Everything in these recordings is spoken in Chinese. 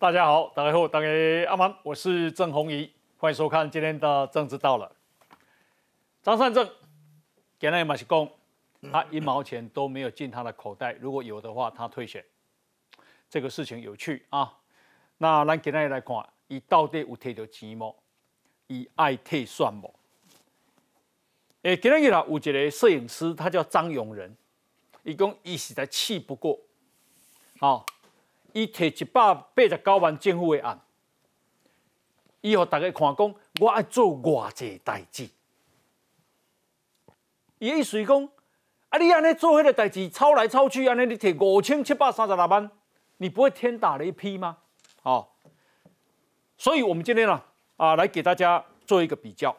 大家好，大家好，大家阿曼，我是郑红怡，欢迎收看今天的政治到了。张善政，简单也马是讲，他一毛钱都没有进他的口袋，如果有的话，他退选。这个事情有趣啊。那咱今天来看，伊到底有摕到钱无？伊爱退算无？诶，今天啦，有一个摄影师，他叫张永仁，伊讲伊实在气不过，好。伊摕一百八十九万政府的案，伊互大家看讲，我爱做偌济代志。伊意思讲，啊，你安尼做迄个代志，抄来抄去，安尼你摕五千七百三十六万，你不会天打雷劈吗？哦，所以我们今天呢，啊，来给大家做一个比较。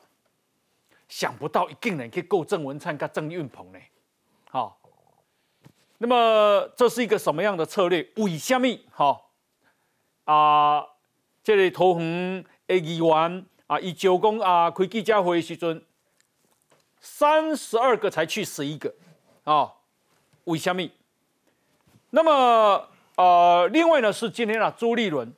想不到，一竟然可以够郑文灿跟郑运鹏呢，那么这是一个什么样的策略？为什么？哈啊，这里投红的议员啊，以九公啊开记者会时阵，三十二个才去十一个啊？为什么？那么呃，另外呢是今天啊，朱立伦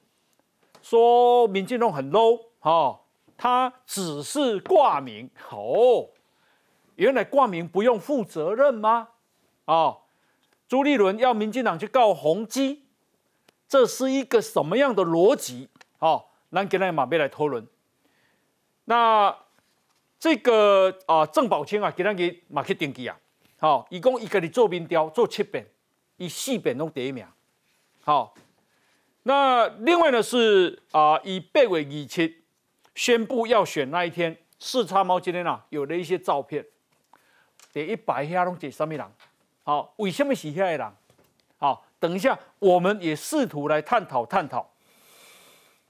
说民进党很 low 哈，他只是挂名哦，原来挂名不用负责任吗？啊？朱立伦要民进党去告宏基，这是一个什么样的逻辑？好，咱给咱马贝来讨论。那这个啊，郑宝清啊，给咱给马克登记啊，好，一共一个你做民调做七遍，以四遍拢第一名。好，那另外呢是啊，以八月二七宣布要选那一天，四叉猫今天啊有了一些照片，第一百下拢是什么人？好，为什么是遐个人？好，等一下，我们也试图来探讨探讨。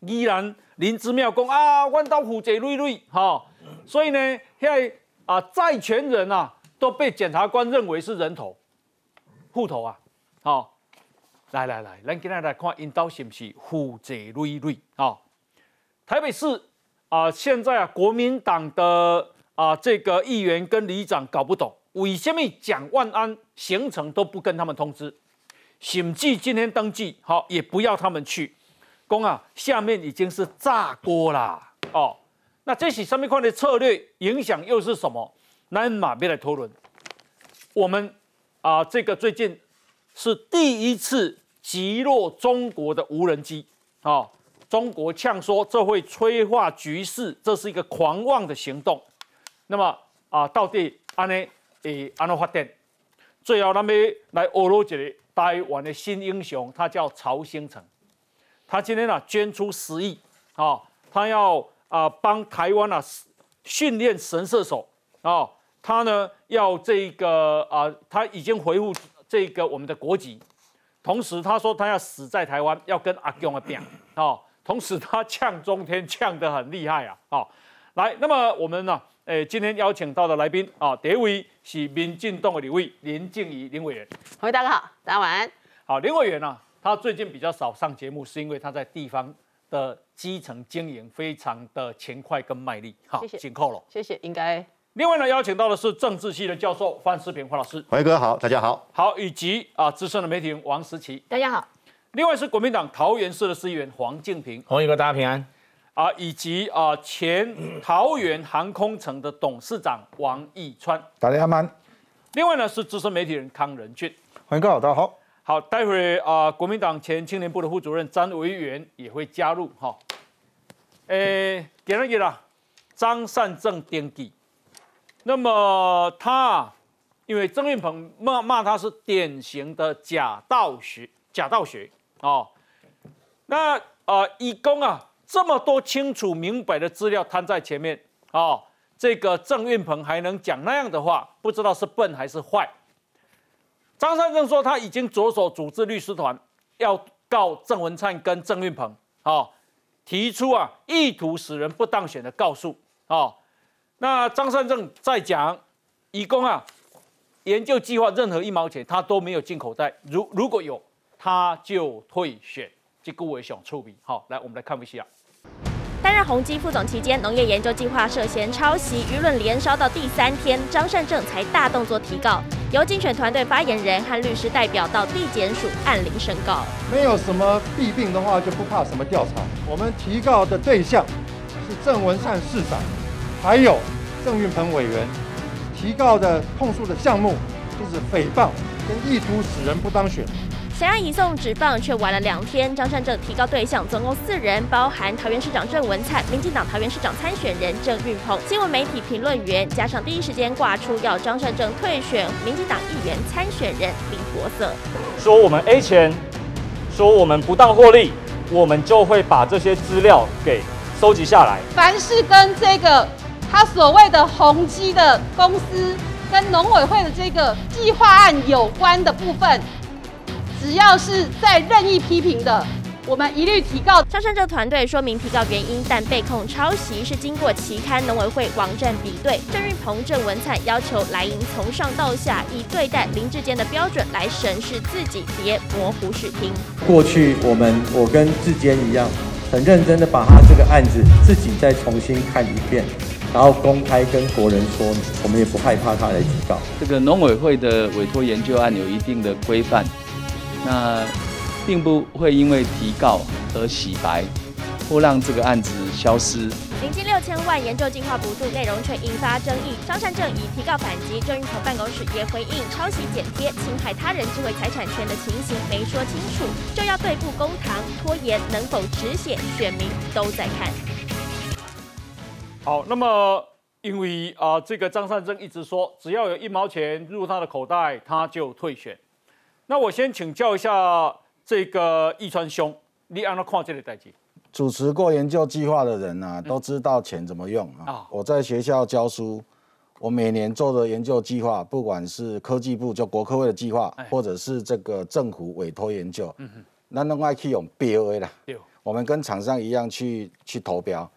依然林之妙讲啊，万刀虎贼瑞瑞，哈，所以呢，遐啊债权人啊都被检察官认为是人头户头啊。好，来来来，咱今天来看引导是不是虎贼瑞瑞？啊，台北市啊，现在啊，国民党的啊这个议员跟里长搞不懂。为什么蒋万安行程都不跟他们通知？审计今天登记好，也不要他们去。公啊，下面已经是炸锅啦！哦，那这些上面块的策略影响又是什么？南马别来讨论。我们啊，这个最近是第一次击落中国的无人机啊！中国呛说这会催化局势，这是一个狂妄的行动。那么啊，到底安呢？诶，安怎发电？最后，咱们来俄罗一个台湾的新英雄，他叫曹兴成。他今天啊捐出十亿，啊，他要啊帮台湾啊训练神射手啊。他呢要这个啊，他已经回复这个我们的国籍。同时，他说他要死在台湾，要跟阿公的拼啊。同时，他呛中天呛得很厉害啊。好，来，那么我们呢？诶，今天邀请到的来宾啊，第一位是民进党的李委林静怡林委员。各位大家好，大家晚安。好，林委员呢，他最近比较少上节目，是因为他在地方的基层经营非常的勤快跟卖力。好，谢谢，紧扣了。谢谢，应该。另外呢，邀请到的是政治系的教授范世平范老师。辉哥好，大家好。好，以及啊资深的媒体人王时琪。大家好。另外是国民党桃园市的市议员黄敬平。洪一哥，大家平安。啊，以及啊，前桃园航空城的董事长王义川，大家好。另外呢，是资深媒体人康仁俊，欢迎各位，大家好。好，待会啊，国民党前青年部的副主任张维元也会加入哈。诶，给了给了，张善政登记。那么他，因为曾运鹏骂骂他是典型的假道学，假道学哦。那啊，义工啊。这么多清楚明白的资料摊在前面啊，这个郑运鹏还能讲那样的话，不知道是笨还是坏。张善政说他已经着手组织律师团，要告郑文灿跟郑运鹏啊，提出啊意图使人不当选的告诉啊。那张善政在讲，以供啊研究计划任何一毛钱他都没有进口袋，如如果有他就退选，这个我也想触笔。好，来我们来看一下。担任宏基副总期间，农业研究计划涉嫌抄袭，舆论连烧到第三天，张善政才大动作提告。由竞选团队发言人和律师代表到地检署按铃申告。没有什么弊病的话，就不怕什么调查。我们提告的对象是郑文灿市长，还有郑运鹏委员。提告的控诉的项目就是诽谤跟意图使人不当选。想要移送纸棒，却晚了两天。张善政提告对象总共四人，包含桃园市长郑文灿、民进党桃园市长参选人郑运鹏、新闻媒体评论员，加上第一时间挂出要张善政退选民进党议员参选人林国色，说我们 A 钱，说我们不当获利，我们就会把这些资料给收集下来。凡是跟这个他所谓的宏基的公司跟农委会的这个计划案有关的部分。只要是在任意批评的，我们一律提告。张善政团队说明提告原因，但被控抄袭是经过期刊农委会网站比对。郑运鹏、郑文灿要求莱茵从上到下以对待林志坚的标准来审视自己，别模糊视听。过去我们我跟志坚一样，很认真的把他这个案子自己再重新看一遍，然后公开跟国人说明，我们也不害怕他来提告。这个农委会的委托研究案有一定的规范。那并不会因为提告而洗白，或让这个案子消失。临近六千万研究计划补助，内容却引发争议。张善政以提告反击，郑运鹏办公室也回应抄袭、剪贴、侵害他人智慧财产权的情形没说清楚，就要对簿公堂，拖延能否止血，选民都在看。好，那么因为啊，这个张善政一直说，只要有一毛钱入他的口袋，他就退选。那我先请教一下这个易川兄，你按照看这个代际。主持过研究计划的人呢，都知道钱怎么用啊。我在学校教书，我每年做的研究计划，不管是科技部就国科会的计划，或者是这个政府委托研究，那另外可以用标 A 啦。我们跟厂商一样去去投标。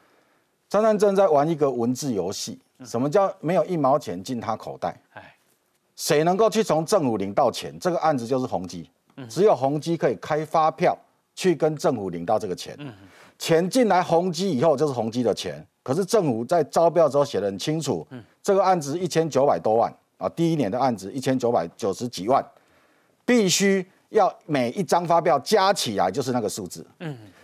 张三正在玩一个文字游戏，什么叫没有一毛钱进他口袋？谁能够去从政府领到钱？这个案子就是宏基，只有宏基可以开发票去跟政府领到这个钱。钱进来宏基以后就是宏基的钱，可是政府在招标之后写的很清楚，这个案子一千九百多万啊，第一年的案子一千九百九十几万，必须要每一张发票加起来就是那个数字。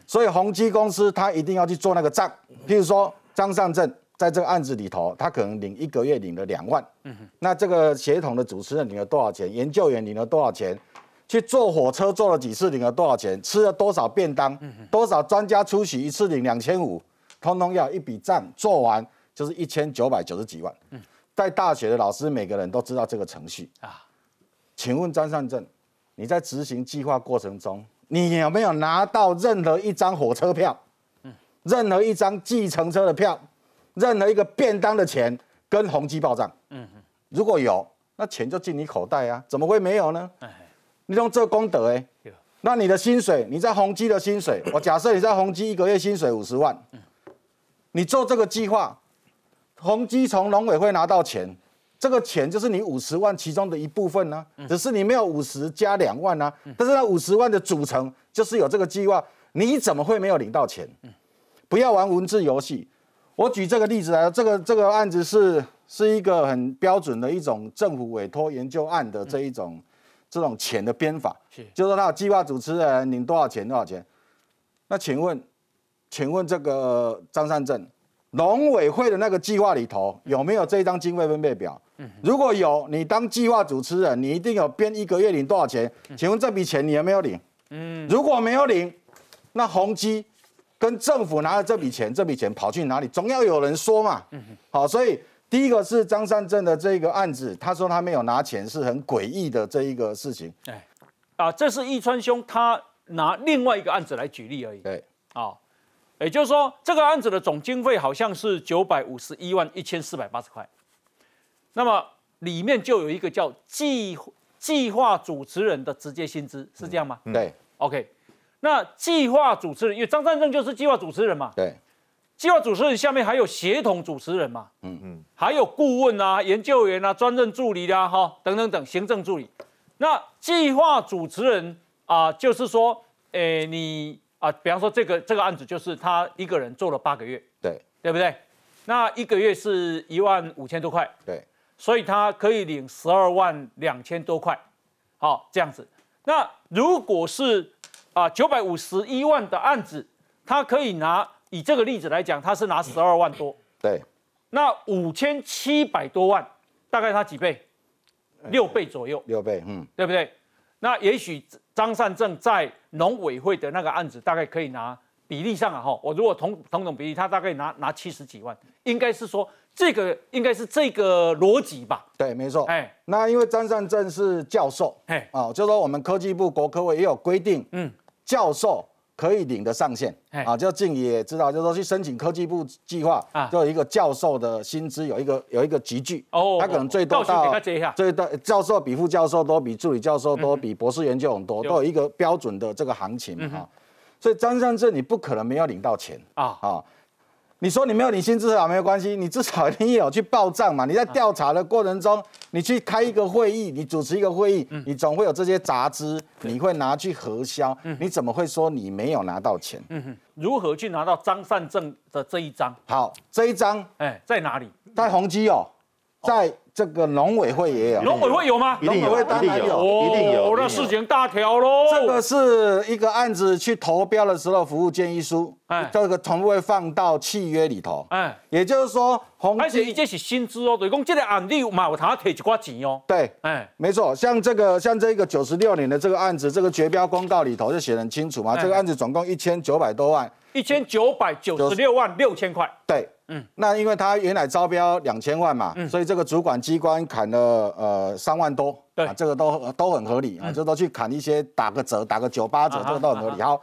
所以宏基公司他一定要去做那个账，譬如说张善政。在这个案子里头，他可能领一个月领了两万，嗯那这个协同的主持人领了多少钱？研究员领了多少钱？去坐火车坐了几次领了多少钱？吃了多少便当？多少专家出席一次领两千五？通通要一笔账做完，就是一千九百九十几万。嗯，在大学的老师每个人都知道这个程序啊。请问张善政，你在执行计划过程中，你有没有拿到任何一张火车票？嗯，任何一张计程车的票？任何一个便当的钱跟宏基报账，嗯如果有，那钱就进你口袋啊，怎么会没有呢？你用这功德哎，那你的薪水，你在宏基的薪水，我假设你在宏基一个月薪水五十万，你做这个计划，宏基从农委会拿到钱，这个钱就是你五十万其中的一部分呢，只是你没有五十加两万呢，但是那五十万的组成就是有这个计划，你怎么会没有领到钱？不要玩文字游戏。我举这个例子来，这个这个案子是是一个很标准的一种政府委托研究案的这一种这种钱的编法，就是说他有计划主持人领多少钱多少钱。那请问，请问这个张善政，农委会的那个计划里头有没有这一张经费分配表？如果有，你当计划主持人，你一定有编一个月领多少钱？请问这笔钱你有没有领？嗯，如果没有领，那宏基。跟政府拿了这笔钱，这笔钱跑去哪里？总要有人说嘛。好，所以第一个是张善政的这个案子，他说他没有拿钱，是很诡异的这一个事情。哎，啊，这是易川兄他拿另外一个案子来举例而已。对，啊，也就是说这个案子的总经费好像是九百五十一万一千四百八十块，那么里面就有一个叫计计划主持人的直接薪资，是这样吗？对，OK。那计划主持人，因为张善政就是计划主持人嘛。对，计划主持人下面还有协同主持人嘛。嗯嗯，还有顾问啊、研究员啊、专任助理啊，哈，等等等，行政助理。那计划主持人啊，就是说，诶，你啊，比方说这个这个案子，就是他一个人做了八个月。对，对不对？那一个月是一万五千多块。对，所以他可以领十二万两千多块，好这样子。那如果是啊九百五十一万的案子，他可以拿以这个例子来讲，他是拿十二万多。对。那五千七百多万，大概他几倍？六倍左右。六倍，嗯，对不对？那也许张善政在农委会的那个案子，大概可以拿比例上啊，哈，我如果同同等比例，他大概拿拿七十几万，应该是说这个应该是这个逻辑吧？对，没错。哎，那因为张善政是教授，哎，啊，就说我们科技部国科委也有规定，嗯，教授。可以领的上限啊，就静也知道，就是说去申请科技部计划，就有一个教授的薪资有一个有一个集聚。哦，他可能最多到最多教授比副教授多，比助理教授多，比博士研究很多，都有一个标准的这个行情啊，所以张三正你不可能没有领到钱。啊。啊。你说你没有领薪资啊，没有关系，你至少你也有去报账嘛。你在调查的过程中，你去开一个会议，你主持一个会议，你总会有这些杂支，你会拿去核销，你怎么会说你没有拿到钱？嗯哼，如何去拿到张善政的这一张？好，这一张，哎，在哪里？在宏基哦，在。这个农委会也有，农委会有吗？一定有，一定有，一定有。那事情大条喽。这个是一个案子去投标的时候服务建议书，哎，这个全部会放到契约里头，哎，也就是说，而且这是薪资哦，对，讲这个案例嘛，有他提一寡钱哦。对，哎，没错，像这个像这个九十六年的这个案子，这个绝标公告里头就写得很清楚嘛，这个案子总共一千九百多万，一千九百九十六万六千块，对。嗯，那因为他原来招标两千万嘛，所以这个主管机关砍了呃三万多，对，这个都都很合理啊，这都去砍一些打个折，打个九八折，这个都很合理。好，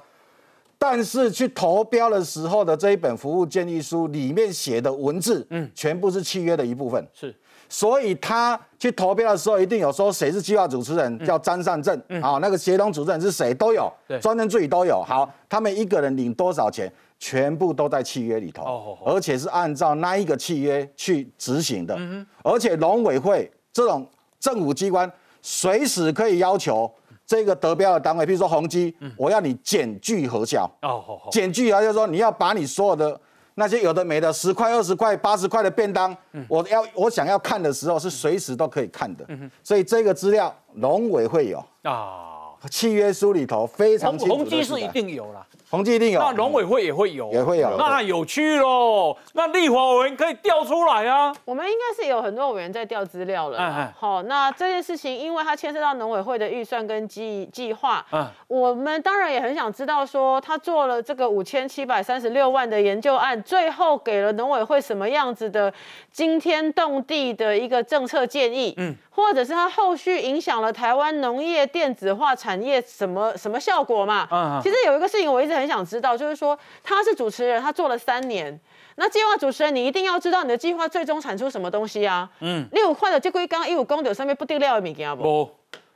但是去投标的时候的这一本服务建议书里面写的文字，嗯，全部是契约的一部分，是，所以他去投标的时候一定有说谁是计划主持人，叫张善政，啊，那个协同主持人是谁都有，对，专人助理都有。好，他们一个人领多少钱？全部都在契约里头，而且是按照那一个契约去执行的。而且农委会这种政府机关，随时可以要求这个得标的单位，比如说宏基，我要你减具核销。哦，检具啊，就是说你要把你所有的那些有的没的十块、二十块、八十块的便当，我要我想要看的时候，是随时都可以看的。所以这个资料农委会有啊，契约书里头非常清楚。宏基是一定有了。宏基一定有，那农委会也会有，也会有，那有趣喽。那立法委员可以调出来啊。我们应该是有很多委员在调资料了。好，那这件事情，因为它牵涉到农委会的预算跟计计划，嗯，我们当然也很想知道，说他做了这个五千七百三十六万的研究案，最后给了农委会什么样子的惊天动地的一个政策建议，嗯，或者是他后续影响了台湾农业电子化产业什么什么效果嘛？嗯，其实有一个事情我一直。很想知道，就是说他是主持人，他做了三年。那计划主持人，你一定要知道你的计划最终产出什么东西啊？嗯，六块的就归刚一五公的上面不定料的物件不？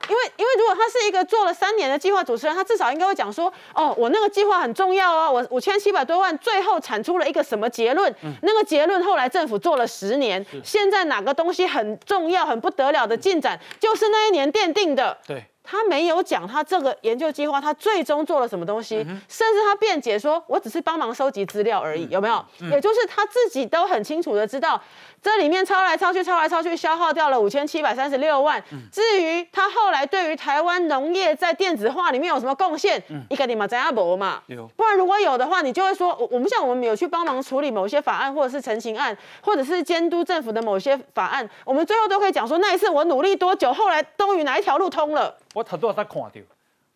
因为因为如果他是一个做了三年的计划主持人，他至少应该会讲说，哦，我那个计划很重要啊，我五千七百多万最后产出了一个什么结论？那个结论后来政府做了十年，现在哪个东西很重要、很不得了的进展，就是那一年奠定的。对。他没有讲他这个研究计划，他最终做了什么东西，甚至他辩解说，我只是帮忙收集资料而已，有没有？也就是他自己都很清楚的知道。这里面抄来抄去，抄来抄去，消耗掉了五千七百三十六万。至于他后来对于台湾农业在电子化里面有什么贡献，一个你嘛，咱阿伯嘛。不然如果有的话，你就会说，我们像我们有去帮忙处理某些法案，或者是陈情案，或者是监督政府的某些法案，我们最后都可以讲说，那一次我努力多久，后来终于哪一条路通了。我很多在看到，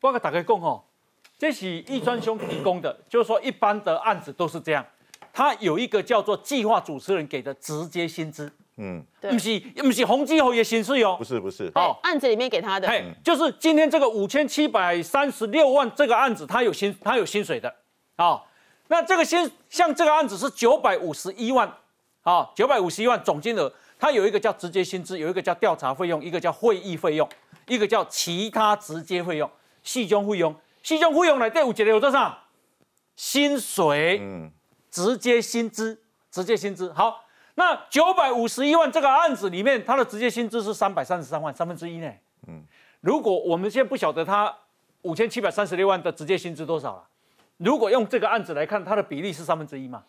我跟大家讲哦，这是易专兄提供的，就是说一般的案子都是这样。他有一个叫做计划主持人给的直接薪资，嗯，不是不是洪基侯也薪水哦，不是不是，哦，案子里面给他的，就是今天这个五千七百三十六万这个案子，他有薪他有薪水的，啊，那这个薪像这个案子是九百五十一万，啊，九百五十一万总金额，它有一个叫直接薪资，有一个叫调查费用，一个叫会议费用，一个叫其他直接费用，四种费用，四种费用来第五节的有多少？薪水，嗯。直接薪资，直接薪资好。那九百五十一万这个案子里面，他的直接薪资是三百三十三万，三分之一呢。嗯，如果我们现在不晓得他五千七百三十六万的直接薪资多少了，如果用这个案子来看，它的比例是三分之一嘛，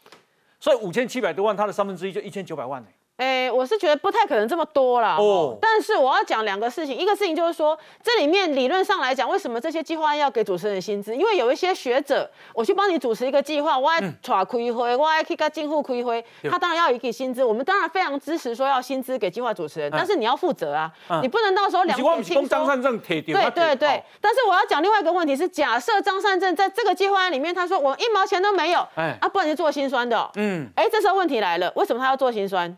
所以五千七百多万，它的三分之一就一千九百万呢。哎，我是觉得不太可能这么多啦哦。但是我要讲两个事情，一个事情就是说，这里面理论上来讲，为什么这些计划案要给主持人薪资？因为有一些学者，我去帮你主持一个计划，我爱抓开会，我爱去跟进户开会，他当然要有一笔薪资。我们当然非常支持说要薪资给计划主持人，但是你要负责啊，你不能到时候两边轻张善政铁对对对。但是我要讲另外一个问题是，假设张善政在这个计划案里面，他说我一毛钱都没有，哎啊，不然就做心酸的。嗯，哎，这时候问题来了，为什么他要做心酸？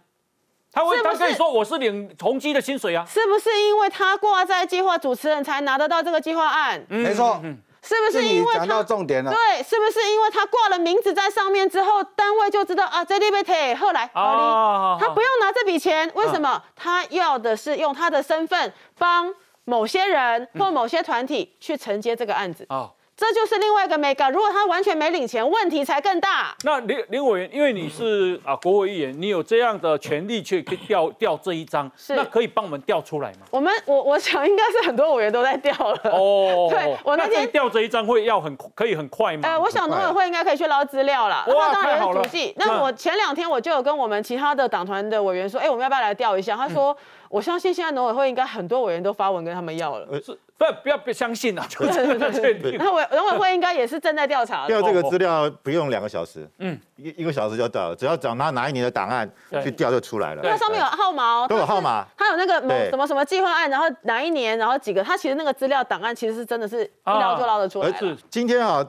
他会，他可以说我是领宏基的薪水啊，是不是因为他挂在计划主持人才拿得到这个计划案？没错，是不是因为讲到重点了？对，是不是因为他挂了名字在上面之后，单位就知道啊，这里边铁后来，他不用拿这笔钱，为什么？他要的是用他的身份帮某些人或某些团体去承接这个案子。啊。这就是另外一个 mega，如果他完全没领钱，问题才更大。那林林委员，因为你是啊国会议员，你有这样的权利去调调这一张，那可以帮我们调出来吗？我们我我想应该是很多委员都在调了。哦，对我那天调这一张会要很可以很快吗？呃，我想农委会应该可以去捞资料了。哇，当然是主席。那我前两天我就有跟我们其他的党团的委员说，哎，我们要不要来调一下？他说。我相信现在农委会应该很多委员都发文跟他们要了，是不不要不相信啊，就是确定。那委农委会应该也是正在调查。调这个资料不用两个小时，嗯，一一个小时就到了，只要找拿哪一年的档案去调就出来了。它上面有号码，都有号码，它有那个某什么什么计划案，然后哪一年，然后几个，它其实那个资料档案其实是真的是一捞就捞得出来。今天啊。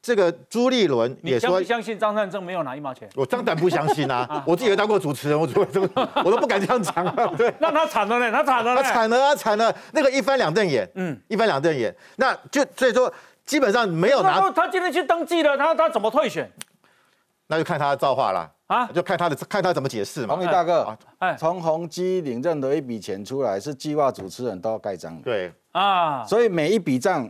这个朱立伦也说，相信张善政没有拿一毛钱？我当然不相信啊！我自己也当过主持人，我怎么 我都不敢这样讲啊！对，那他惨了呢，他惨了，他惨了啊，惨了！那个一翻两瞪眼，嗯，一翻两瞪眼，那就所以说基本上没有拿。他今天去登记了，他他怎么退选？那就看他的造化了啊！就看他的看他怎么解释嘛。红宇大哥，哎，从宏基领任的一笔钱出来，是计划主持人都要盖章的。对啊，所以每一笔账。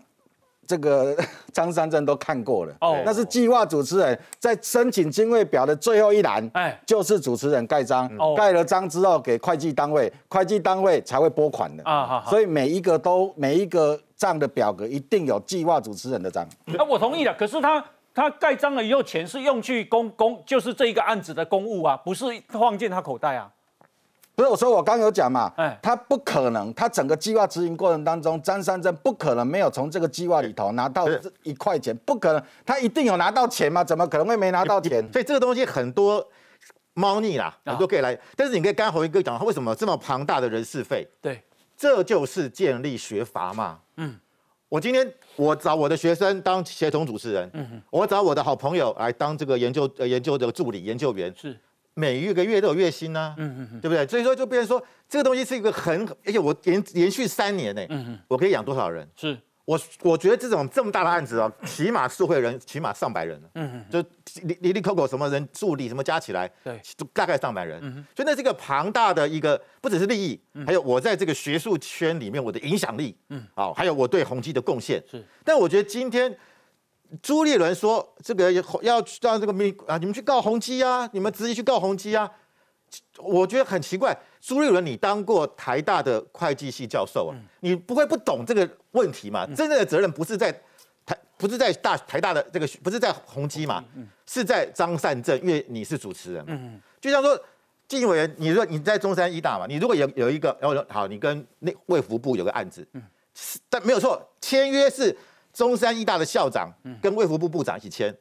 这个 张三正都看过了，哦，那是计划主持人在申请经费表的最后一栏，哎，就是主持人盖章，盖了章之后给会计单位，会计单位才会拨款的。啊，好，所以每一个都每一个账的表格一定有计划主持人的章。那我同意了，可是他他盖章了以后，钱是用去公公，就是这一个案子的公务啊，不是放进他口袋啊。不是我说，我刚有讲嘛，哎，他不可能，他整个计划执行过程当中，张三珍不可能没有从这个计划里头拿到一块钱，不可能，他一定有拿到钱嘛？怎么可能会没拿到钱？所以这个东西很多猫腻啦，很多可以来，但是你可以跟侯一哥讲，他为什么这么庞大的人事费？对，这就是建立学阀嘛。嗯，我今天我找我的学生当协同主持人，嗯我找我的好朋友来当这个研究呃研究的助理研究员是。每一个月都有月薪呢，嗯嗯嗯，对不对？所以说就变成说，这个东西是一个很，而且我连连续三年呢，嗯嗯，我可以养多少人？是，我我觉得这种这么大的案子啊，起码受贿人起码上百人嗯嗯，就里里里扣扣什么人助理什么加起来，对，大概上百人，嗯所以那是一个庞大的一个，不只是利益，还有我在这个学术圈里面我的影响力，嗯，好，还有我对宏基的贡献，是，但我觉得今天。朱立伦说：“这个要要让这个民啊，你们去告宏基啊，你们直接去告宏基啊。”我觉得很奇怪，朱立伦，你当过台大的会计系教授啊，你不会不懂这个问题嘛？真正的责任不是在台，不是在大台大的这个，不是在宏基嘛？是在张善政，因为你是主持人。嗯就像说，纪委员，你说你在中山医大嘛？你如果有有一个，然后好，你跟那卫福部有个案子，嗯，但没有错，签约是。中山医大的校长跟卫福部部长一起签，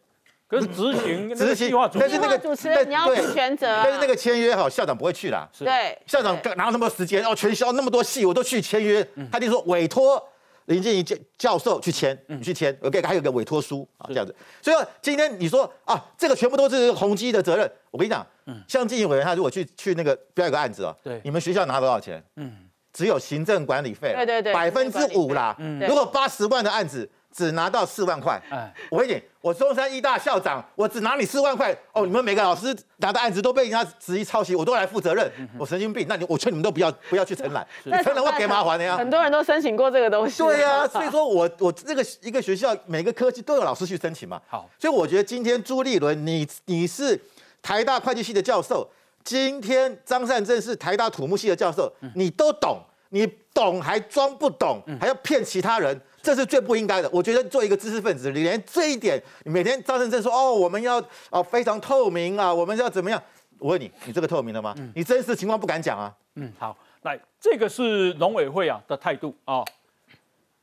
可是执行执行，但是那个主持人你要负全责，但是那个签约哈，校长不会去啦。对，校长哪有那么多时间？哦，全校那么多戏，我都去签约。他就说委托林建怡教教授去签，你去签，OK，还有个委托书啊，这样子。所以今天你说啊，这个全部都是宏基的责任。我跟你讲，像经营委员他如果去去那个标一个案子哦，对，你们学校拿多少钱？嗯，只有行政管理费，对对对，百分之五啦。嗯，如果八十万的案子。只拿到四万块，哎，我跟你，我中山医大校长，我只拿你四万块，哦，你们每个老师拿的案子都被人家质疑抄袭，我都来负责任，我神经病，那你我劝你们都不要不要去承揽，承揽会给麻烦的呀。很多人都申请过这个东西。对呀，所以说我我这个一个学校每个科技都有老师去申请嘛。好，所以我觉得今天朱立伦，你你是台大会计系的教授，今天张善政是台大土木系的教授，你都懂，你懂还装不懂，还要骗其他人。这是最不应该的。我觉得做一个知识分子，你连这一点，你每天张胜正说哦，我们要哦非常透明啊，我们要怎么样？我问你，你这个透明了吗？你真实情况不敢讲啊？嗯，好，来，这个是农委会啊的态度啊。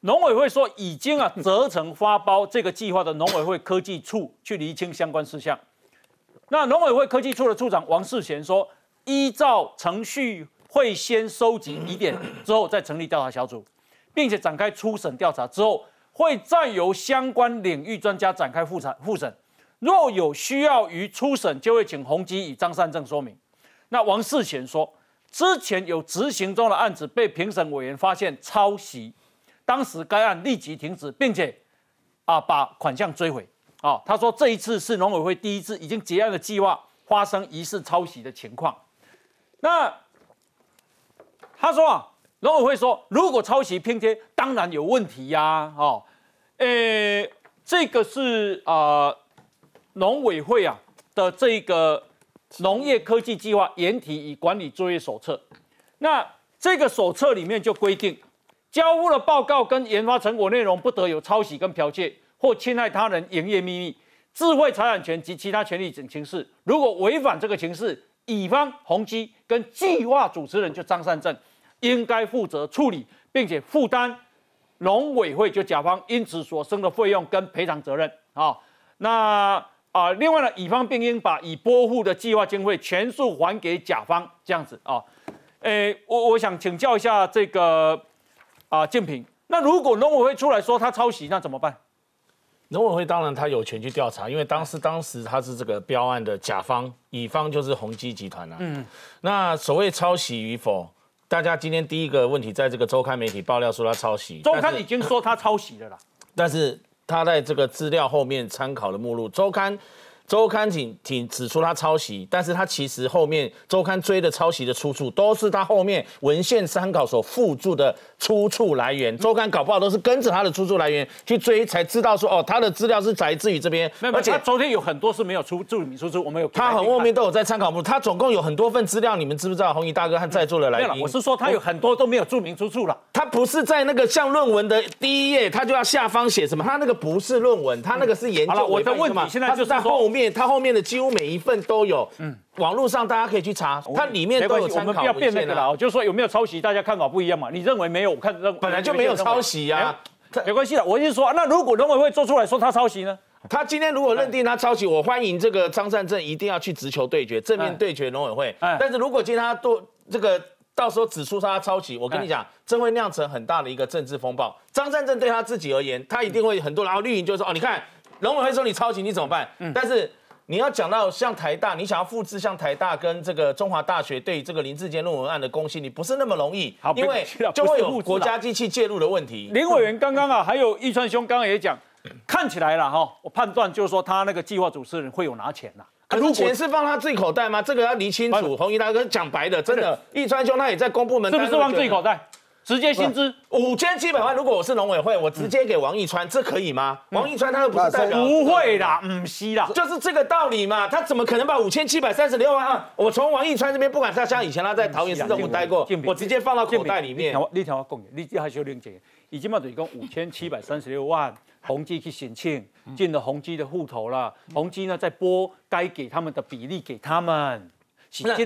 农委会说已经啊责成发包这个计划的农委会科技处去厘清相关事项。那农委会科技处的处长王世贤说，依照程序会先收集疑点，之后再成立调查小组，并且展开初审调查之后，会再由相关领域专家展开复审。复审若有需要于初审，就会请宏基与张善政说明。那王世贤说，之前有执行中的案子被评审委员发现抄袭。当时该案立即停止，并且啊把款项追回。啊，他说这一次是农委会第一次已经结案的计划发生疑似抄袭的情况。那他说啊，农委会说如果抄袭拼贴，当然有问题呀。哦，呃，这个是啊农委会啊的这个农业科技计划研体与管理作业手册。那这个手册里面就规定。交付的报告跟研发成果内容不得有抄袭跟剽窃或侵害他人营业秘密、智慧财产权及其他权利等情事。如果违反这个情事，乙方宏基跟计划主持人就张善政应该负责处理，并且负担农委会就甲方因此所生的费用跟赔偿责任啊。那啊，另外呢，乙方并应把已拨付的计划经费全数还给甲方，这样子啊。诶，我我想请教一下这个。啊，建平，那如果农委会出来说他抄袭，那怎么办？农委会当然他有权去调查，因为当时当时他是这个标案的甲方，乙方就是宏基集团啊。嗯，那所谓抄袭与否，大家今天第一个问题，在这个周刊媒体爆料说他抄袭，周刊已经说他抄袭了啦。但是他在这个资料后面参考的目录，周刊。周刊仅仅指出他抄袭，但是他其实后面周刊追的抄袭的出处，都是他后面文献参考所附注的出处来源。周刊搞不好都是跟着他的出处来源去追，才知道说哦，他的资料是来自于这边。而且昨天有很多是没有出注明出处，我们有。他很后面都有在参考目录，他总共有很多份资料，你们知不知道？红衣大哥和在座的来宾，我是说他有很多都没有注明出处了。他不是在那个像论文的第一页，他就要下方写什么？他那个不是论文，他那个是研究。好了，我的问题现在就是在后。面，它后面的几乎每一份都有，嗯，网络上大家可以去查，它里面都有参考文件了。就是说有没有抄袭，大家看法不一样嘛？你认为没有？我看认本来就没有抄袭呀，没关系的。我是说，那如果农委会做出来说他抄袭呢？他今天如果认定他抄袭，我欢迎这个张善政一定要去直球对决，正面对决农委会。但是如果今天他多这个到时候指出他抄袭，我跟你讲，真会酿成很大的一个政治风暴。张善政对他自己而言，他一定会很多，然后绿营就说哦，你看。农委会说你抄袭，你怎么办？嗯，但是你要讲到像台大，你想要复制像台大跟这个中华大学对这个林志坚论文案的公信你，不是那么容易。好，因为就会有国家机器介入的问题。林委员刚刚啊，还有易川兄刚刚也讲，看起来了哈，我判断就是说他那个计划主持人会有拿钱呐。可是钱是放他自己口袋吗？这个要理清楚。红衣大哥讲白的，真的，易川兄他也在公部门，是不是放自己口袋？直接薪资五千七百万，如果我是农委会，我直接给王义川，这可以吗？王义川他又不是代表，不会的，唔是啦，就是这个道理嘛。他怎么可能把五千七百三十六万啊？我从王义川这边，不管他像以前他在桃园市政府待过，我直接放到口袋里面。你听我讲，你还需要理解，已经嘛等于讲五千七百三十六万，宏基去申请进了宏基的户头了，宏基呢再拨该给他们的比例给他们。那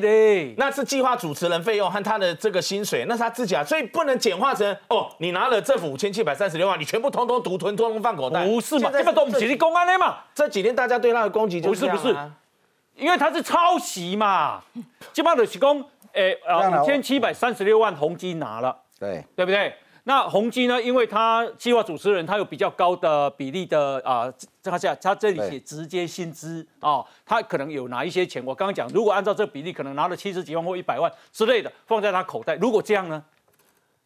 那是计划主持人费用和他的这个薪水，那是他自己啊，所以不能简化成哦，你拿了政府五千七百三十六万，你全部通通独吞，通通放口袋。不是嘛？这个都不是公安的嘛？这几天大家对他的攻击就是不是不是，因为他是抄袭嘛。基本上就是讲，诶呃，五千七百三十六万红基拿了，对对不对？那宏基呢？因为他计划主持人，他有比较高的比例的啊，他下他这里写直接薪资啊，他可能有拿一些钱。我刚刚讲，如果按照这个比例，可能拿了七十几万或一百万之类的放在他口袋。如果这样呢？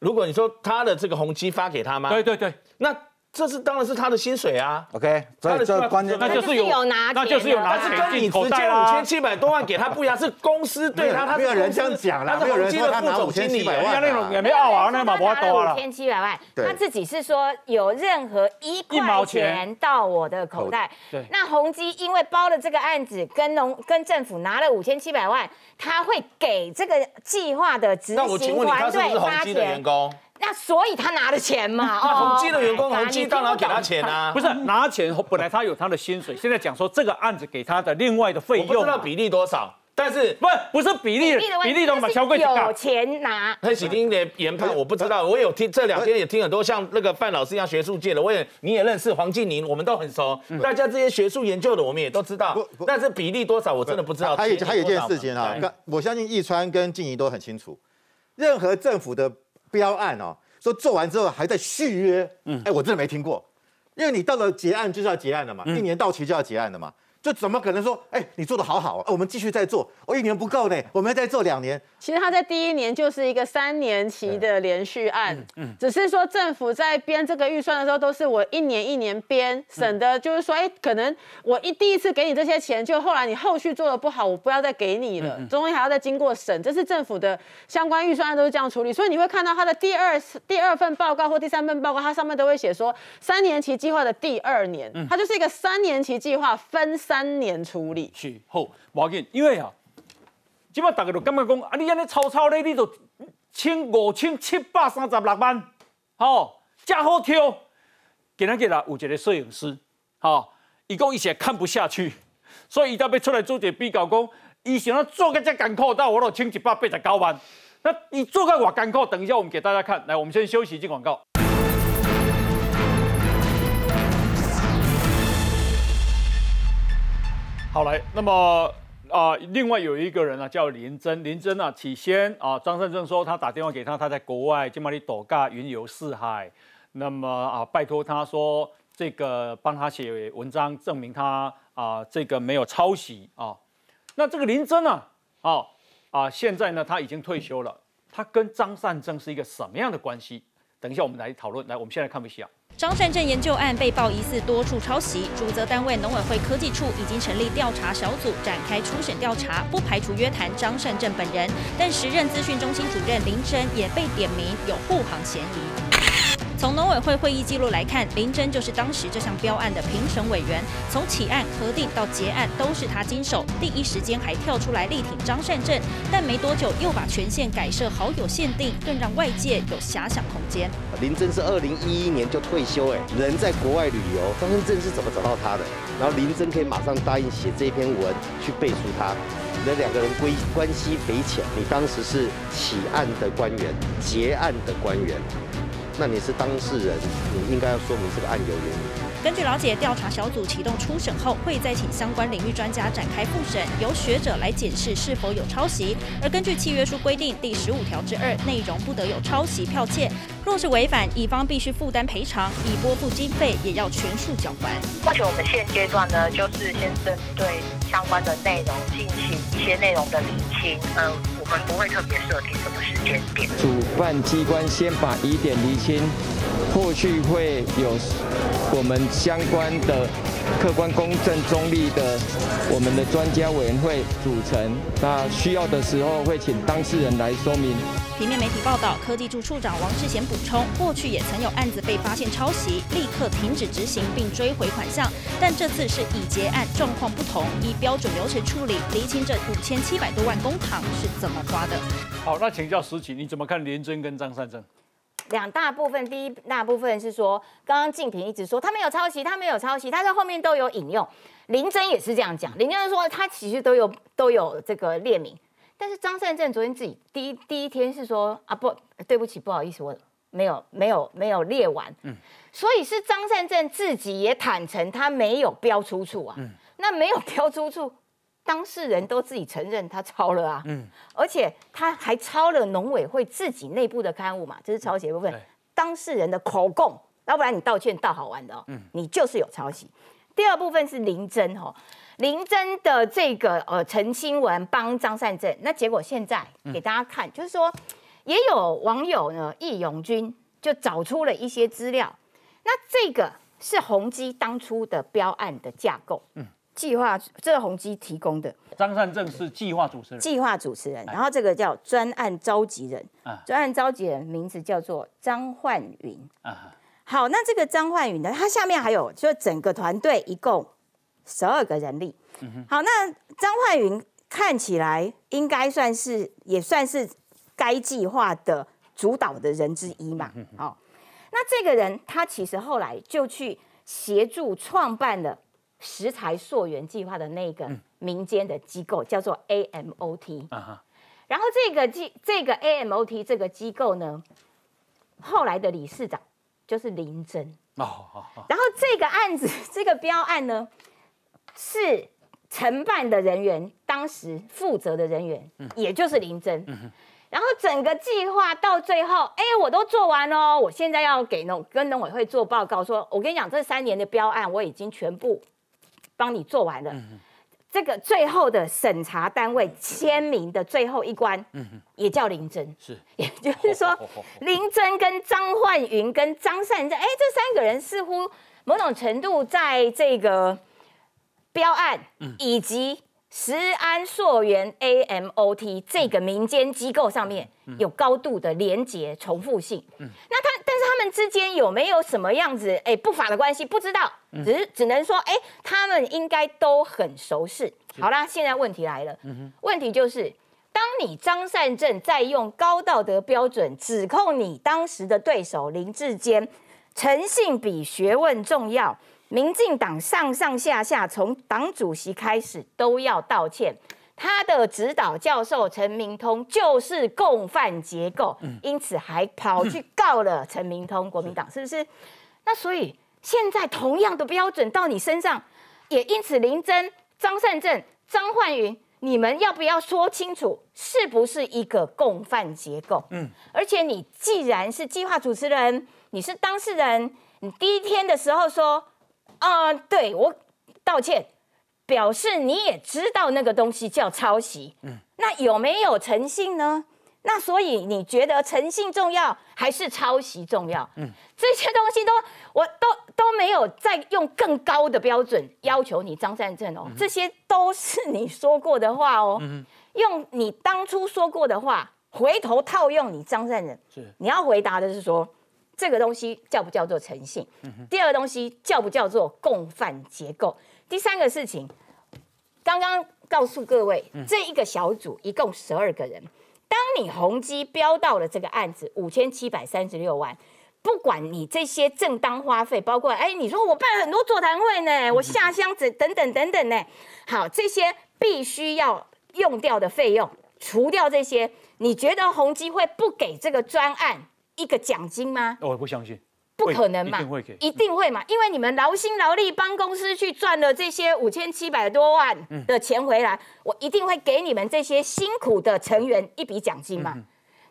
如果你说他的这个宏基发给他吗？对对对，那。这是当然是他的薪水啊，OK，所以这关键那就是有拿，那就是有拿，是跟你直接五千七百多万给他不一样，是公司对他，他没有人这样讲啦，没有人说他拿五千七百万，那种也没傲啊，那嘛不多了。五千七百万，他自己是说有任何一块钱到我的口袋，对。那宏基因为包了这个案子，跟农跟政府拿了五千七百万，他会给这个计划的执行团队发钱。那所以他拿了钱嘛？宏基的员工，宏基当然给他钱啊。不是拿钱，本来他有他的薪水，现在讲说这个案子给他的另外的费用，不知道比例多少。但是不不是比例比例都把消费有钱拿。那喜丁的研判我不知道，我有听这两天也听很多像那个范老师一样学术界的，我也你也认识黄静宁，我们都很熟。大家这些学术研究的我们也都知道，但是比例多少我真的不知道。还有还有一件事情啊，我相信易川跟静怡都很清楚，任何政府的标案哦，说做完之后还在续约，嗯，哎，我真的没听过，因为你到了结案就是要结案了嘛，一年到期就要结案了嘛。就怎么可能说，哎，你做的好好，我们继续再做，我一年不够呢，我们要再做两年。其实他在第一年就是一个三年期的连续案，嗯，只是说政府在编这个预算的时候，都是我一年一年编，省得就是说，哎，可能我一第一次给你这些钱，就后来你后续做的不好，我不要再给你了，中间还要再经过审，这是政府的相关预算案都是这样处理，所以你会看到他的第二第二份报告或第三份报告，它上面都会写说三年期计划的第二年，它就是一个三年期计划分。三年处理是好，无要紧，因为啊，即摆大家都感觉讲啊，你安尼抄抄咧，你就千五千七百三十六万，吼，真好挑。今日啦，有一个摄影师，吼，伊讲伊是看不下去，所以伊才要出来做一个比较，讲伊想要做个这艰苦，但我都千一百八十九万。那你做个偌艰苦，等一下我们给大家看。来，我们先休息，进广告。好来，那么啊，另外有一个人啊，叫林真。林真啊，起先啊，张善政说他打电话给他，他在国外，金马里斗嘎云游四海。那么啊，拜托他说这个帮他写文章，证明他啊这个没有抄袭啊。那这个林真呢，啊啊，现在呢他已经退休了，他跟张善政是一个什么样的关系？等一下我们来讨论。来，我们现在看不下。张善政研究案被曝疑似多处抄袭，主责单位农委会科技处已经成立调查小组，展开初审调查，不排除约谈张善政本人。但时任资讯中心主任林真也被点名有护航嫌疑。从农委会会议记录来看，林真就是当时这项标案的评审委员，从起案、核定到结案都是他经手，第一时间还跳出来力挺张善政，但没多久又把权限改设好友限定，更让外界有遐想空间。林真是二零一一年就退休，哎，人在国外旅游，张善政是怎么找到他的？然后林真可以马上答应写这篇文去背书他，那两个人关关系匪浅，你当时是起案的官员，结案的官员。那你是当事人，你应该要说明这个案由原因。根据了解，调查小组启动初审后，会再请相关领域专家展开复审，由学者来检视是否有抄袭。而根据契约书规定第十五条之二，内容不得有抄袭剽窃，若是违反，乙方必须负担赔偿，已拨付经费也要全数缴还。或许我们现阶段呢，就是先针对相关的内容进行一些内容的厘清，呃，我们不会特别设定什么时间点。主办机关先把疑点厘清。后续会有我们相关的客观、公正、中立的我们的专家委员会组成。那需要的时候会请当事人来说明。平面媒体报道，科技处处长王世贤补充，过去也曾有案子被发现抄袭，立刻停止执行并追回款项，但这次是已结案，状况不同，以标准流程处理，厘清这五千七百多万公帑是怎么花的。好，那请教石奇，你怎么看连真跟张善政？两大部分，第一大部分是说，刚刚静平一直说他没有抄袭，他没有抄袭，他在后面都有引用。林真也是这样讲，林真说他其实都有都有这个列名，但是张善政昨天自己第一第一天是说啊不对不起不好意思我没有没有没有列完，嗯，所以是张善政自己也坦诚他没有标出处啊，嗯，那没有标出处。当事人都自己承认他抄了啊，嗯，而且他还抄了农委会自己内部的刊物嘛，这是抄袭部分。当事人的口供，要不然你道歉倒好玩的哦，嗯，你就是有抄袭。第二部分是林真哈，林真的这个呃陈清文帮张善政，那结果现在给大家看，就是说也有网友呢义勇军就找出了一些资料，那这个是宏基当初的标案的架构，嗯。计划这个宏基提供的，张善政是计划主持人，计划主持人，然后这个叫专案召集人，专案召集人名字叫做张焕云。啊，好，那这个张焕云呢，他下面还有，就整个团队一共十二个人力。好，那张焕云看起来应该算是也算是该计划的主导的人之一嘛。好，那这个人他其实后来就去协助创办了。食材溯源计划的那个民间的机构，叫做 AMOT。然后这个机这个 AMOT 这个机构呢，后来的理事长就是林真。哦然后这个案子 这个标案呢，是承办的人员当时负责的人员，也就是林真。然后整个计划到最后，哎，我都做完了，我现在要给农跟农委会做报告，说我跟你讲，这三年的标案我已经全部帮你做完了。这个最后的审查单位签名的最后一关，也叫林真，是，也就是说，林真跟张焕云跟张善政，哎，这三个人似乎某种程度在这个标案以及。石安溯源 AMOT 这个民间机构上面有高度的连结重复性，那他但是他们之间有没有什么样子哎不法的关系？不知道，只是只能说哎他们应该都很熟识。好啦，现在问题来了，问题就是当你张善政在用高道德标准指控你当时的对手林志坚，诚信比学问重要。民进党上上下下从党主席开始都要道歉，他的指导教授陈明通就是共犯结构，因此还跑去告了陈明通，国民党是不是？那所以现在同样的标准到你身上，也因此林真、张善政、张焕云，你们要不要说清楚，是不是一个共犯结构？嗯，而且你既然是计划主持人，你是当事人，你第一天的时候说。啊，对我道歉，表示你也知道那个东西叫抄袭。嗯，那有没有诚信呢？那所以你觉得诚信重要还是抄袭重要？嗯，这些东西都我都都没有再用更高的标准要求你张善政哦，这些都是你说过的话哦。嗯，用你当初说过的话回头套用你张善政，是你要回答的是说。这个东西叫不叫做诚信？第二个东西叫不叫做共犯结构？第三个事情，刚刚告诉各位，这一个小组一共十二个人。当你宏基标到了这个案子五千七百三十六万，不管你这些正当花费，包括哎，你说我办了很多座谈会呢，我下乡子等等等等呢，好，这些必须要用掉的费用，除掉这些，你觉得宏基会不给这个专案？一个奖金吗？我不相信，不可能嘛，一定会给，一定会嘛，因为你们劳心劳力帮公司去赚了这些五千七百多万的钱回来，我一定会给你们这些辛苦的成员一笔奖金嘛。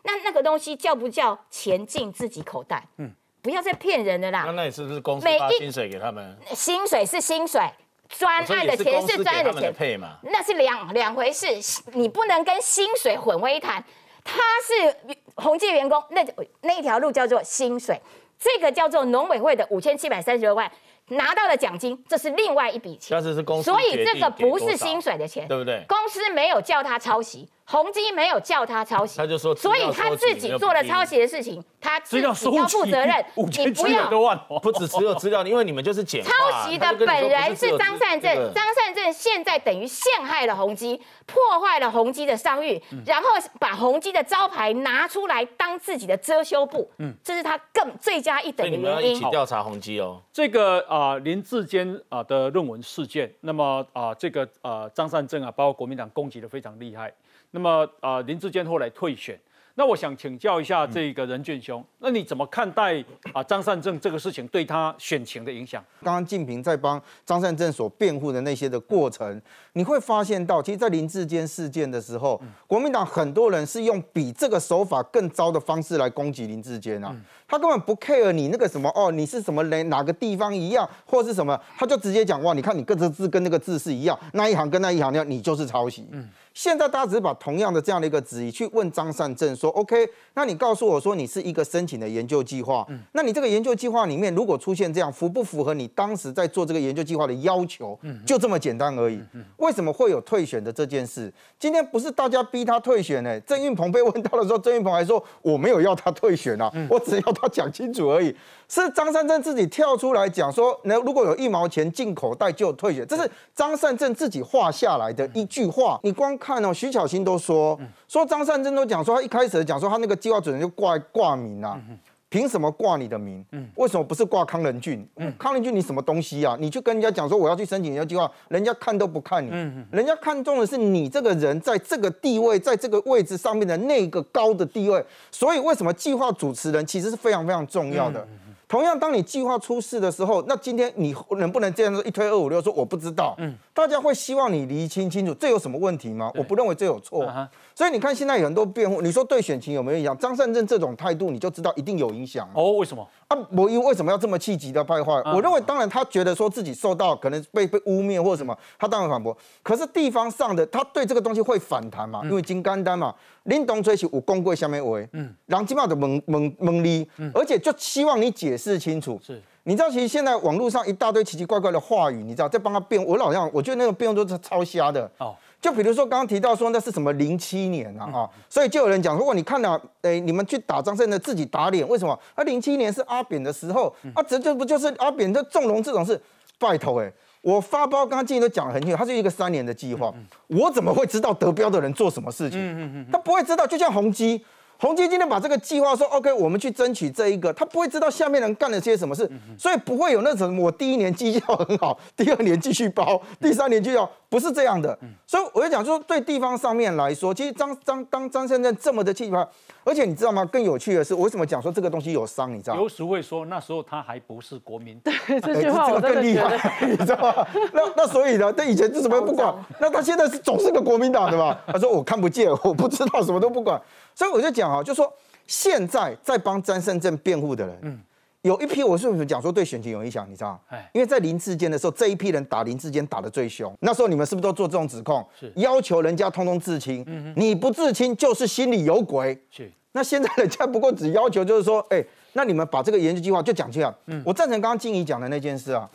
那那个东西叫不叫钱进自己口袋？嗯，不要再骗人了啦。那那你是不是公司发薪水给他们？薪水是薪水，专案的钱是专案的钱，配嘛？那是两两回事，你不能跟薪水混为一谈。他是宏基员工，那那一条路叫做薪水，这个叫做农委会的五千七百三十六万。拿到了奖金，这是另外一笔钱，所以这个不是薪水的钱，对不对？公司没有叫他抄袭，宏基没有叫他抄袭，他就说，所以他自己做了抄袭的事情，他自己要负责任。你不要多万，不止只有资料，因为你们就是简抄袭的本人是张善政，张善政现在等于陷害了宏基，破坏了宏基的商誉，然后把宏基的招牌拿出来当自己的遮羞布，嗯，这是他更罪加一等的原因。你们要一起调查宏基哦，这个。啊，林志坚啊的论文事件，那么啊，这个啊张善政啊，包括国民党攻击的非常厉害，那么啊林志坚后来退选。那我想请教一下这个任俊兄，那你怎么看待啊张善政这个事情对他选情的影响？刚刚静平在帮张善政所辩护的那些的过程，你会发现到，其实，在林志坚事件的时候，国民党很多人是用比这个手法更糟的方式来攻击林志坚啊，他根本不 care 你那个什么哦，你是什么人，哪个地方一样，或是什么，他就直接讲哇，你看你各个字跟那个字是一样，那一行跟那一行一样，你就是抄袭。现在大家只是把同样的这样的一个质疑去问张善政说，OK，那你告诉我说你是一个申请的研究计划，那你这个研究计划里面如果出现这样符不符合你当时在做这个研究计划的要求？就这么简单而已。为什么会有退选的这件事？今天不是大家逼他退选呢？郑运鹏被问到的时候，郑运鹏还说我没有要他退选啊，我只要他讲清楚而已。是张善政自己跳出来讲说，那如果有一毛钱进口袋就退选，这是张善政自己画下来的一句话。你光看哦，徐巧芯都说说张善珍都讲说，他一开始讲说他那个计划主任就挂挂名啊。凭什么挂你的名？嗯，为什么不是挂康仁俊？嗯，康仁俊你什么东西啊？你去跟人家讲说我要去申请一个计划，人家看都不看你。人家看中的是你这个人在这个地位，在这个位置上面的那个高的地位。所以为什么计划主持人其实是非常非常重要的？同样，当你计划出事的时候，那今天你能不能这样子一推二五六说我不知道？嗯，大家会希望你厘清清楚，这有什么问题吗？我不认为这有错。所以你看，现在有很多辩护，你说对选情有没有影响？张善政这种态度，你就知道一定有影响。哦，为什么？啊，摩因为什么要这么气急的败坏？我认为，当然他觉得说自己受到可能被被污蔑或者什么，他当然反驳。可是地方上的他对这个东西会反弹嘛？因为金刚丹嘛，林东吹起五公贵下面为，嗯，然基本上的蒙蒙蒙哩，而且就希望你解释清楚。是，你知道其实现在网络上一大堆奇奇怪怪的话语，你知道在帮他辩，我老像我觉得那个辩论都是超瞎的。哦。就比如说刚刚提到说那是什么零七年啊，哈，所以就有人讲，如果你看到，哎，你们去打张胜的自己打脸，为什么？啊，零七年是阿扁的时候，啊，这这不就是阿扁的纵容这种事？拜托，哎，我发包刚刚进去都讲了很清楚，它是一个三年的计划，我怎么会知道得标的人做什么事情？嗯嗯嗯，他不会知道，就像宏基。宏基今天把这个计划说 OK，我们去争取这一个，他不会知道下面人干了些什么事，所以不会有那种我第一年绩效很好，第二年继续包，第三年绩效不是这样的。所以我就讲说，对地方上面来说，其实张张当张先生这么的气派，而且你知道吗？更有趣的是，我为什么讲说这个东西有伤？你知道？有时会说那时候他还不是国民，对这句话我更厉害，你知道吗？那那所以呢，他以前是什么不管，那他现在是总是个国民党的吧？他说我看不见，我不知道，什么都不管。所以我就讲啊，就说。现在在帮詹胜正辩护的人，嗯，有一批我是不是讲说对选情有影响？你知道哎，因为在林志坚的时候，这一批人打林志坚打的最凶。那时候你们是不是都做这种指控？是要求人家通通自清。嗯你不自清就是心里有鬼。是。那现在人家不过只要求就是说，哎，那你们把这个研究计划就讲清楚。嗯。我赞成刚刚静怡讲的那件事啊。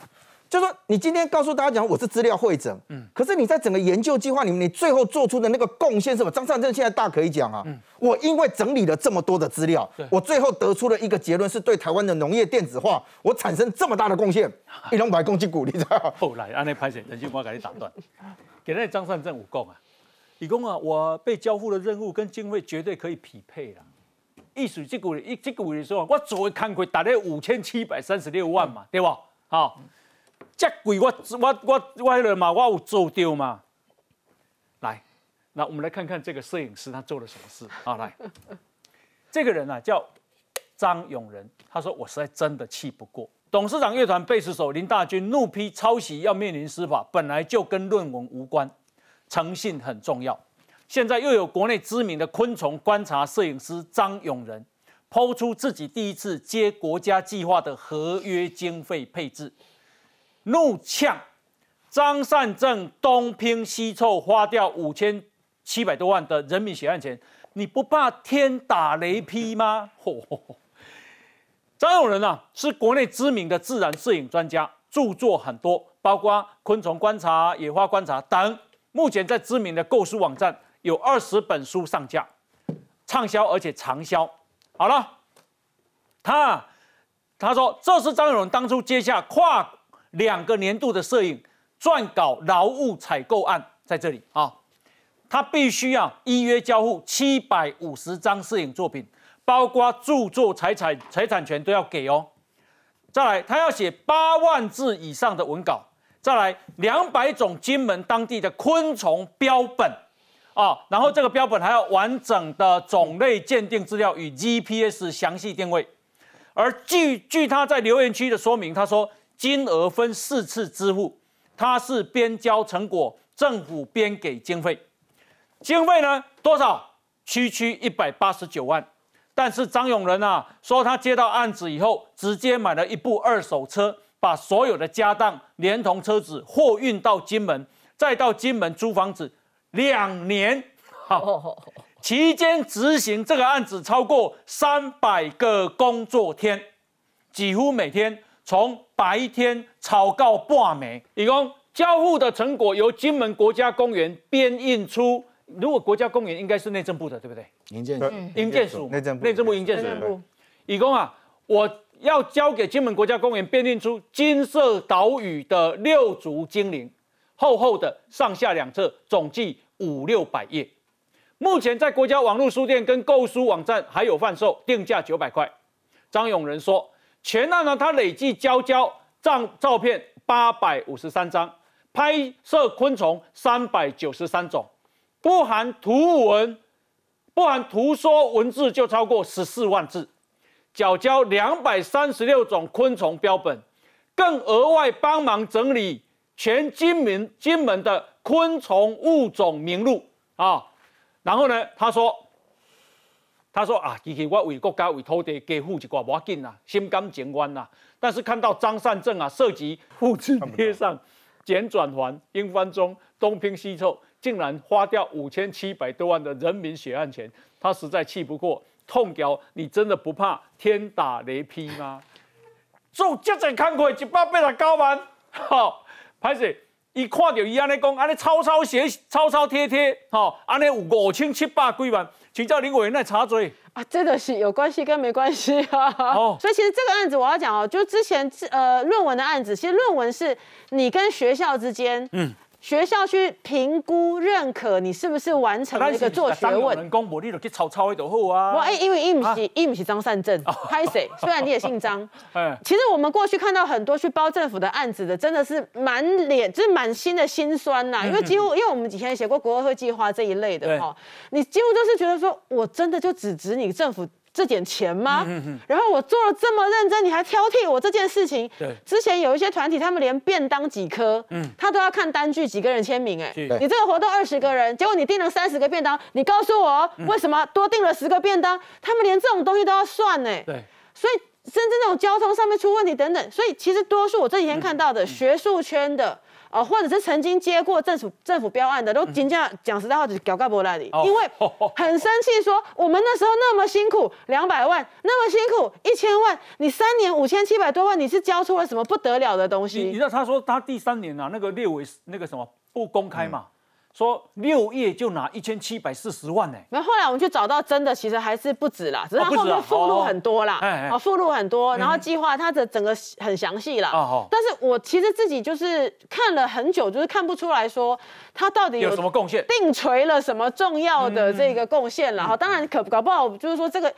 就说你今天告诉大家讲我是资料会诊，嗯，可是你在整个研究计划里面，你最后做出的那个贡献是什么？张善政现在大可以讲啊，我因为整理了这么多的资料，我最后得出了一个结论，是对台湾的农业电子化，我产生这么大的贡献，一两百公斤股，你知道？后来按那拍摄，人俊光给你打断，给那张善政五供啊，李工啊，我被交付的任务跟经费绝对可以匹配了。艺术这股一这股的时候，我作为看亏打了五千七百三十六万嘛，对不？好。这贵我我我我了嘛，我有做掉嘛。来，那我们来看看这个摄影师他做了什么事啊？来，这个人呢叫张永仁，他说我实在真的气不过。董事长乐团贝斯手林大军怒批抄袭要面临司法，本来就跟论文无关，诚信很重要。现在又有国内知名的昆虫观察摄影师张永仁，抛出自己第一次接国家计划的合约经费配置。怒呛张善政东拼西凑花掉五千七百多万的人民血汗钱，你不怕天打雷劈吗？张永仁啊，是国内知名的自然摄影专家，著作很多，包括昆虫观察、野花观察等。目前在知名的购书网站有二十本书上架，畅销而且长销。好了，他他说这是张永仁当初接下跨。两个年度的摄影撰稿劳务采购案在这里啊，他必须要依约交付七百五十张摄影作品，包括著作财产财产权都要给哦。再来，他要写八万字以上的文稿，再来两百种金门当地的昆虫标本啊，然后这个标本还要完整的种类鉴定资料与 GPS 详细定位。而据据他在留言区的说明，他说。金额分四次支付，他是边交成果，政府边给经费，经费呢多少？区区一百八十九万。但是张永仁啊说，他接到案子以后，直接买了一部二手车，把所有的家当连同车子货运到金门，再到金门租房子两年，好，期间执行这个案子超过三百个工作天，几乎每天。从白天草稿半枚，一共交付的成果由金门国家公园编印出。如果国家公园应该是内政部的，对不对？营建署，营建署，内政部，内政部营建署。以公啊，我要交给金门国家公园编印出金色岛屿的六足精灵，厚厚的上下两册，总计五六百页。目前在国家网络书店跟购书网站还有贩售，定价九百块。张永仁说，全案呢他累计交交照照片八百五十三张，拍摄昆虫三百九十三种，不含图文，不含图说文字就超过十四万字，缴交两百三十六种昆虫标本，更额外帮忙整理全金门金门的昆虫物种名录啊。然后呢，他说。他说啊，其实我为国家为土地加付一寡无要紧啦，心甘情愿啦。但是看到张善政啊，涉及复制贴上、简转还、英翻中、东拼西凑，竟然花掉五千七百多万的人民血汗钱，他实在气不过，痛屌！你真的不怕天打雷劈吗？做这侪工课一百八十九万，好，歹势，伊看到伊安尼讲，安尼抄抄写、抄抄贴贴，吼，安尼有五千七百几万。请教林委员，那插嘴啊，真的是有关系跟没关系啊。哦，所以其实这个案子我要讲哦，就之前呃论文的案子，其实论文是你跟学校之间，嗯。学校去评估认可你是不是完成了一个做学问。人工，你就去抄抄的就好啊。我哎，因为伊不是伊不是张善政，拍谁？虽然你也姓张。其实我们过去看到很多去包政府的案子的，真的是满脸就是满心的心酸呐。因为几乎，因为我们以前写过国会计划这一类的哈，你几乎都是觉得说，我真的就只值你政府。这点钱吗？然后我做了这么认真，你还挑剔我这件事情？对，之前有一些团体，他们连便当几颗，嗯，他都要看单据几个人签名，哎，你这个活动二十个人，结果你订了三十个便当，你告诉我为什么多订了十个便当？他们连这种东西都要算呢？对，所以甚至那种交通上面出问题等等，所以其实多数我这几天看到的学术圈的。哦，或者是曾经接过政府政府标案的，都真正讲实在话，就是搞干不那里，因为 很生气，说我们那时候那么辛苦，两百万那么辛苦，一千万，你三年五千七百多万，你是交出了什么不得了的东西？你知道他说他第三年啊，那个列为那个什么不公开嘛？说六页就拿一千七百四十万呢，那后来我们去找到真的，其实还是不止啦，只是后面附录很多啦，啊附录很多，然后计划它的整个很详细啦。但是我其实自己就是看了很久，就是看不出来说他到底有什么贡献，定锤了什么重要的这个贡献了哈。当然可搞不好就是说这个。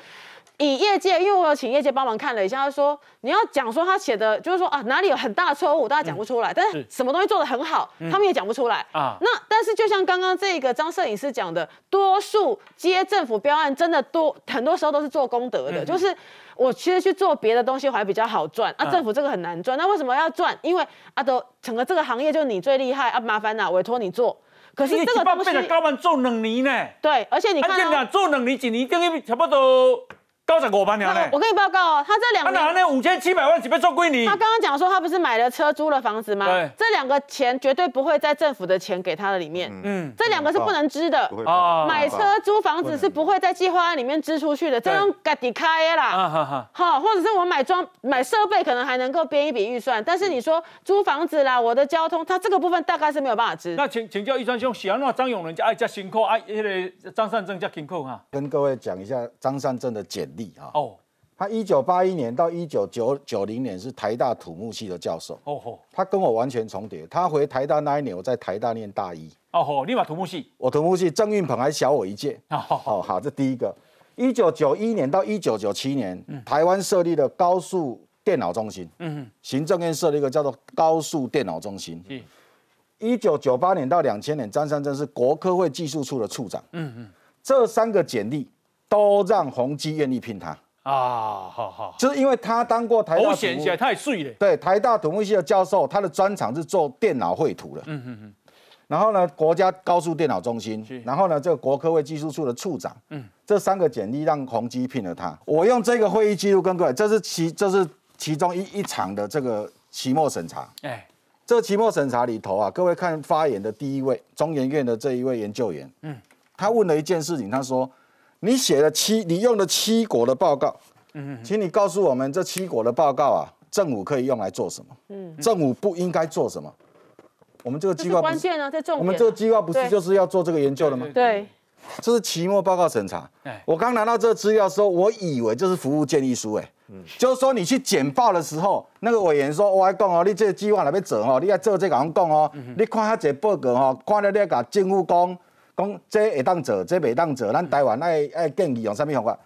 以业界，因为我有请业界帮忙看了一下，他说你要讲说他写的，就是说啊哪里有很大的错误，大家讲不出来。但是什么东西做的很好，他们也讲不出来啊。那但是就像刚刚这个张摄影师讲的，多数接政府标案真的多，很多时候都是做功德的。就是我其实去做别的东西还比较好赚，啊政府这个很难赚。那为什么要赚？因为啊都整个这个行业就你最厉害啊，麻烦呐委托你做。可是这个东西高班做两年呢。对，而且你看，做两年一年等于差不多。高十五万了我跟你报告哦，他这两他拿那五千七百万，准备做归你。他刚刚讲说，他不是买了车、租了房子吗？对，这两个钱绝对不会在政府的钱给他的里面。嗯，这两个是不能支的。哦，买车、租房子是不会在计划案里面支出去的，这种自己开啦。啊好，或者是我买装、买设备，可能还能够编一笔预算。但是你说租房子啦，我的交通，他这个部分大概是没有办法支。那请请教一川兄，喜欢那张永仁家爱加辛苦，爱那个张善政加辛苦哈？跟各位讲一下张善政的简历哈。哦。他一九八一年到一九九九零年是台大土木系的教授。哦吼，他跟我完全重叠。他回台大那一年，我在台大念大一。哦吼，立马土木系。我土木系，郑运鹏还小我一届。哦好，这第一个。一九九一年到一九九七年，台湾设立了高速电脑中心。嗯行政院设立一个叫做高速电脑中心。一九九八年到两千年，张三珍是国科会技术处的处长。嗯嗯。这三个简历都让宏基愿意聘他。啊，好好，就是因为他当过台大，显起来太碎了。对，台大土木系的教授，他的专长是做电脑绘图的。嗯嗯嗯。然后呢，国家高速电脑中心，然后呢，这个国科会技术处的处长，嗯，这三个简历让宏基聘了他。我用这个会议记录跟各位，这是其这是其中一一场的这个期末审查。哎，这期末审查里头啊，各位看发言的第一位中研院的这一位研究员，嗯，他问了一件事情，他说。你写了七，你用了七国的报告，嗯，请你告诉我们这七国的报告啊，政府可以用来做什么？嗯，政府不应该做什么？我们这个计划关键呢，在重我们这个计划不是就是要做这个研究的吗？对，这是期末报告审查。我刚拿到这个资料的时候，我以为这是服务建议书，哎，嗯，就是说你去简报的时候，那个委员说，我来讲哦，你这个计划哪边做哦，你要做这个样讲哦，你看他这报告哦，看了你甲政府讲。讲这会当做，这袂当做，咱台湾爱爱建议用啥物方法？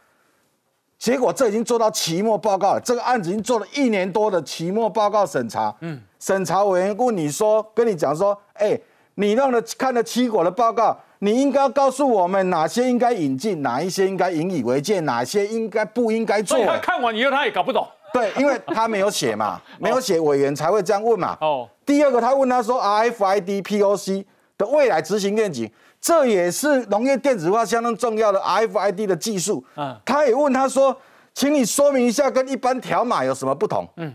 结果这已经做到期末报告了，这个案子已经做了一年多的期末报告审查。嗯，审查委员问你说，跟你讲说，哎，你弄了看了七国的报告，你应该告诉我们哪些应该引进，哪一些应该引以为戒，哪些应该不应该做。所以他看完以后他也搞不懂。对，因为他没有写嘛，没有写，委员才会这样问嘛。哦。第二个，他问他说，RFID POC 的未来执行愿景。这也是农业电子化相当重要的 RFID 的技术。嗯，他也问他说：“请你说明一下，跟一般条码有什么不同？”嗯，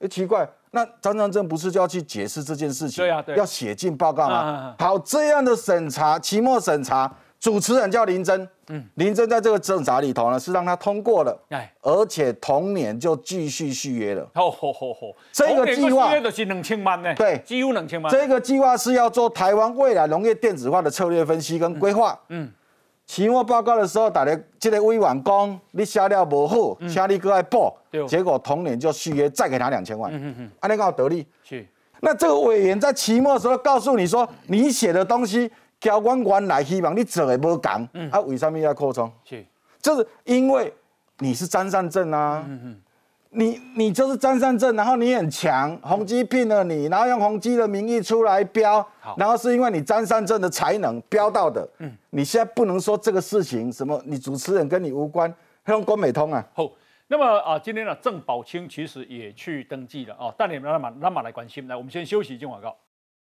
哎，奇怪，那张张正不是就要去解释这件事情？对啊，要写进报告吗？好，这样的审查，期末审查。主持人叫林真，嗯，林真在这个政查里头呢，是让他通过了，哎，而且同年就继续续约了。好好好好，这个计划就是两千万呢，对，几乎两千万。这个计划是要做台湾未来农业电子化的策略分析跟规划。嗯，期末报告的时候，大家这个委员讲你写了不好，请你过来报。结果同年就续约，再给他两千万。嗯嗯嗯，安尼刚得利。是。那这个委员在期末的时候告诉你说，你写的东西。交官原来希望你做的无同，啊，为什么要扩充？是，就是因为你是张善政啊，你你就是张善政，然后你很强，宏基聘了你，然后用宏基的名义出来标，然后是因为你张善政的才能标到的，嗯，你现在不能说这个事情什么，你主持人跟你无关，用关美通啊。好，那么啊，今天呢，郑宝清其实也去登记了啊，但你们那么那么来关心，来，我们先休息一下广告。